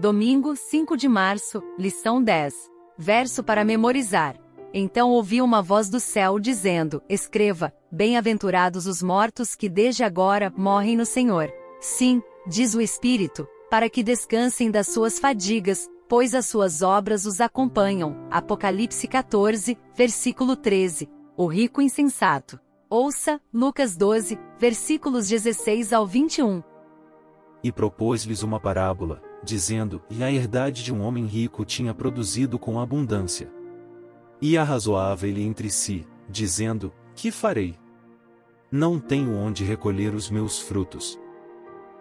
Domingo, 5 de março, lição 10. Verso para memorizar. Então ouvi uma voz do céu dizendo: Escreva: Bem-aventurados os mortos que desde agora morrem no Senhor. Sim, diz o Espírito, para que descansem das suas fadigas, pois as suas obras os acompanham. Apocalipse 14, versículo 13. O rico insensato. Ouça, Lucas 12, versículos 16 ao 21. E propôs-lhes uma parábola, dizendo: E a herdade de um homem rico tinha produzido com abundância. E arrazoava ele entre si, dizendo: Que farei? Não tenho onde recolher os meus frutos.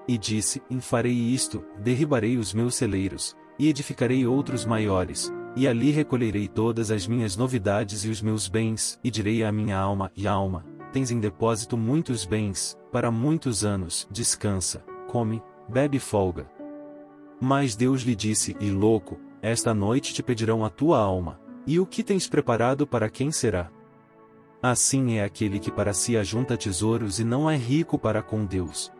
E disse: farei isto: derribarei os meus celeiros, e edificarei outros maiores, e ali recolherei todas as minhas novidades e os meus bens, e direi à minha alma: E alma, tens em depósito muitos bens, para muitos anos, descansa, come, bebe folga. Mas Deus lhe disse: E louco, esta noite te pedirão a tua alma, e o que tens preparado para quem será? Assim é aquele que para si ajunta tesouros e não é rico para com Deus.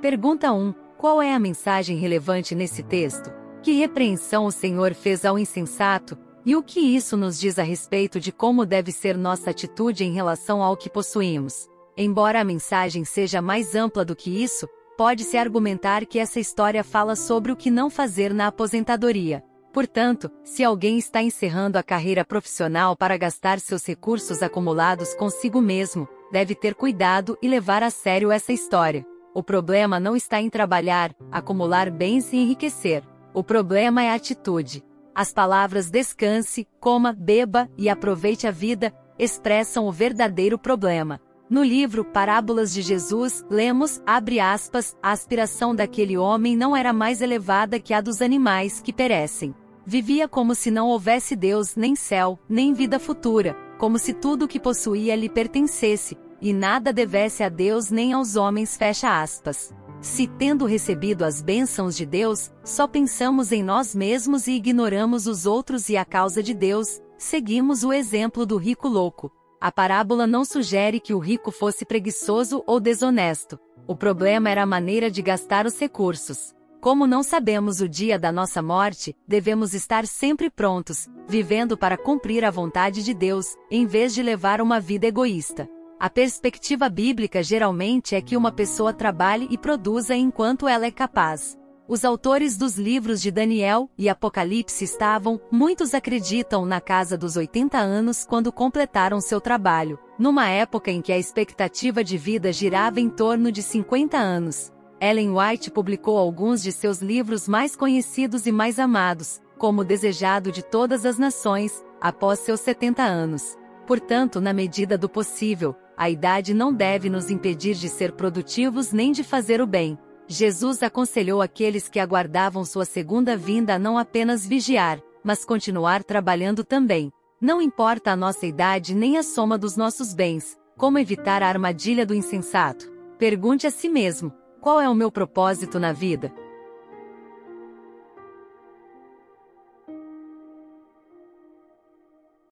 Pergunta 1. Qual é a mensagem relevante nesse texto? Que repreensão o Senhor fez ao insensato, e o que isso nos diz a respeito de como deve ser nossa atitude em relação ao que possuímos? Embora a mensagem seja mais ampla do que isso, pode-se argumentar que essa história fala sobre o que não fazer na aposentadoria. Portanto, se alguém está encerrando a carreira profissional para gastar seus recursos acumulados consigo mesmo, deve ter cuidado e levar a sério essa história. O problema não está em trabalhar, acumular bens e enriquecer. O problema é a atitude. As palavras descanse, coma, beba e aproveite a vida expressam o verdadeiro problema. No livro Parábolas de Jesus, lemos, abre aspas, a aspiração daquele homem não era mais elevada que a dos animais que perecem. Vivia como se não houvesse Deus, nem céu, nem vida futura, como se tudo o que possuía lhe pertencesse, e nada devesse a Deus nem aos homens. Fecha aspas. Se, tendo recebido as bênçãos de Deus, só pensamos em nós mesmos e ignoramos os outros e a causa de Deus, seguimos o exemplo do rico louco. A parábola não sugere que o rico fosse preguiçoso ou desonesto. O problema era a maneira de gastar os recursos. Como não sabemos o dia da nossa morte, devemos estar sempre prontos, vivendo para cumprir a vontade de Deus, em vez de levar uma vida egoísta. A perspectiva bíblica geralmente é que uma pessoa trabalhe e produza enquanto ela é capaz. Os autores dos livros de Daniel e Apocalipse estavam, muitos acreditam, na casa dos 80 anos quando completaram seu trabalho, numa época em que a expectativa de vida girava em torno de 50 anos. Ellen White publicou alguns de seus livros mais conhecidos e mais amados, como Desejado de Todas as Nações, após seus 70 anos. Portanto, na medida do possível, a idade não deve nos impedir de ser produtivos nem de fazer o bem. Jesus aconselhou aqueles que aguardavam sua segunda vinda a não apenas vigiar, mas continuar trabalhando também. Não importa a nossa idade nem a soma dos nossos bens, como evitar a armadilha do insensato. Pergunte a si mesmo: qual é o meu propósito na vida?